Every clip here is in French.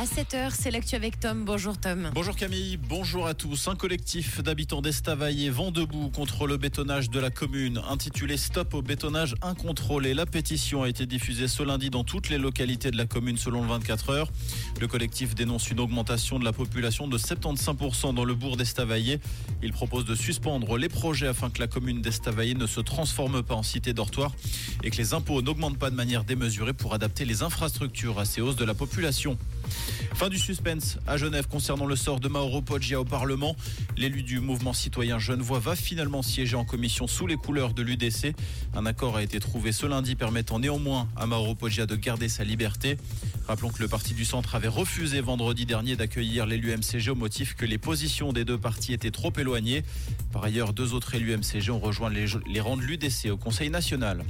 À 7h, c'est l'actu avec Tom. Bonjour Tom. Bonjour Camille, bonjour à tous. Un collectif d'habitants d'Estavayer vont debout contre le bétonnage de la commune. Intitulé Stop au bétonnage incontrôlé. La pétition a été diffusée ce lundi dans toutes les localités de la commune selon le 24 heures. Le collectif dénonce une augmentation de la population de 75% dans le bourg d'Estavayer. Il propose de suspendre les projets afin que la commune d'Estavayer ne se transforme pas en cité dortoir et que les impôts n'augmentent pas de manière démesurée pour adapter les infrastructures à ces hausses de la population. Fin du suspense à Genève concernant le sort de Mauro Poggia au Parlement. L'élu du mouvement citoyen genevois va finalement siéger en commission sous les couleurs de l'UDC. Un accord a été trouvé ce lundi permettant néanmoins à Mauro Poggia de garder sa liberté. Rappelons que le parti du centre avait refusé vendredi dernier d'accueillir l'élu MCG au motif que les positions des deux partis étaient trop éloignées. Par ailleurs, deux autres élus MCG ont rejoint les, rangs de l'UDC au Conseil national.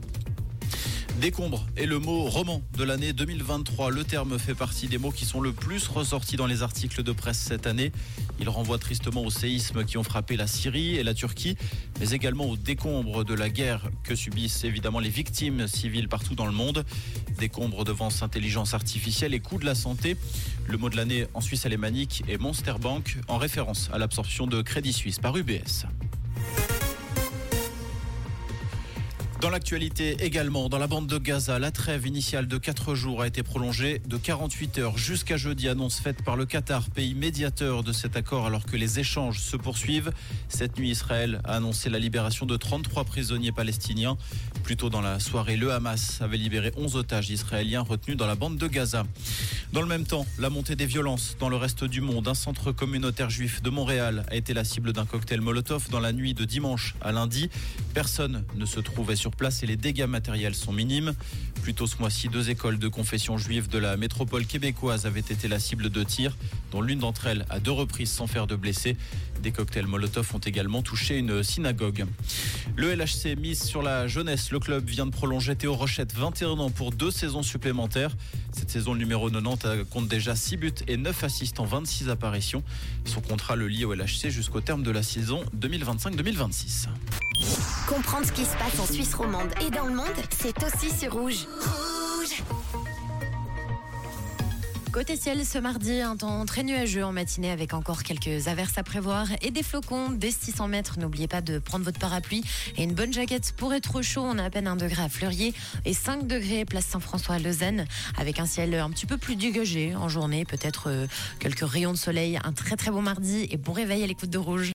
Décombre est le mot roman de l'année 2023. Le terme fait partie des mots qui sont le plus ressortis dans les articles de presse cette année. Il renvoie tristement aux séismes qui ont frappé la Syrie et la Turquie, mais également au décombre de la guerre que subissent évidemment les victimes civiles partout dans le monde. Décombre devant intelligence artificielle et coût de la santé. Le mot de l'année en Suisse alémanique est Monster Bank, en référence à l'absorption de Crédit Suisse par UBS. Dans l'actualité également, dans la bande de Gaza, la trêve initiale de 4 jours a été prolongée de 48 heures jusqu'à jeudi, annonce faite par le Qatar, pays médiateur de cet accord alors que les échanges se poursuivent. Cette nuit, Israël a annoncé la libération de 33 prisonniers palestiniens. Plus tôt dans la soirée, le Hamas avait libéré 11 otages israéliens retenus dans la bande de Gaza. Dans le même temps, la montée des violences dans le reste du monde. Un centre communautaire juif de Montréal a été la cible d'un cocktail Molotov dans la nuit de dimanche à lundi. Personne ne se trouvait sur place et les dégâts matériels sont minimes. Plus tôt ce mois-ci, deux écoles de confession juive de la métropole québécoise avaient été la cible de tirs, dont l'une d'entre elles à deux reprises sans faire de blessés. Des cocktails Molotov ont également touché une synagogue. Le LHC mise sur la jeunesse. Le club vient de prolonger Théo Rochette 21 ans pour deux saisons supplémentaires. Cette saison numéro 90 compte déjà 6 buts et 9 assists en 26 apparitions. Son contrat le lie au LHC jusqu'au terme de la saison 2025-2026. Comprendre ce qui se passe en Suisse romande et dans le monde, c'est aussi sur Rouge. Côté ciel, ce mardi, un temps très nuageux en matinée avec encore quelques averses à prévoir et des flocons dès 600 mètres. N'oubliez pas de prendre votre parapluie et une bonne jaquette pour être chaud. On a à peine 1 degré à Fleurier et 5 degrés place Saint-François à Lausanne avec un ciel un petit peu plus dégagé en journée. Peut-être euh, quelques rayons de soleil. Un très très bon mardi et bon réveil à l'écoute de Rouge.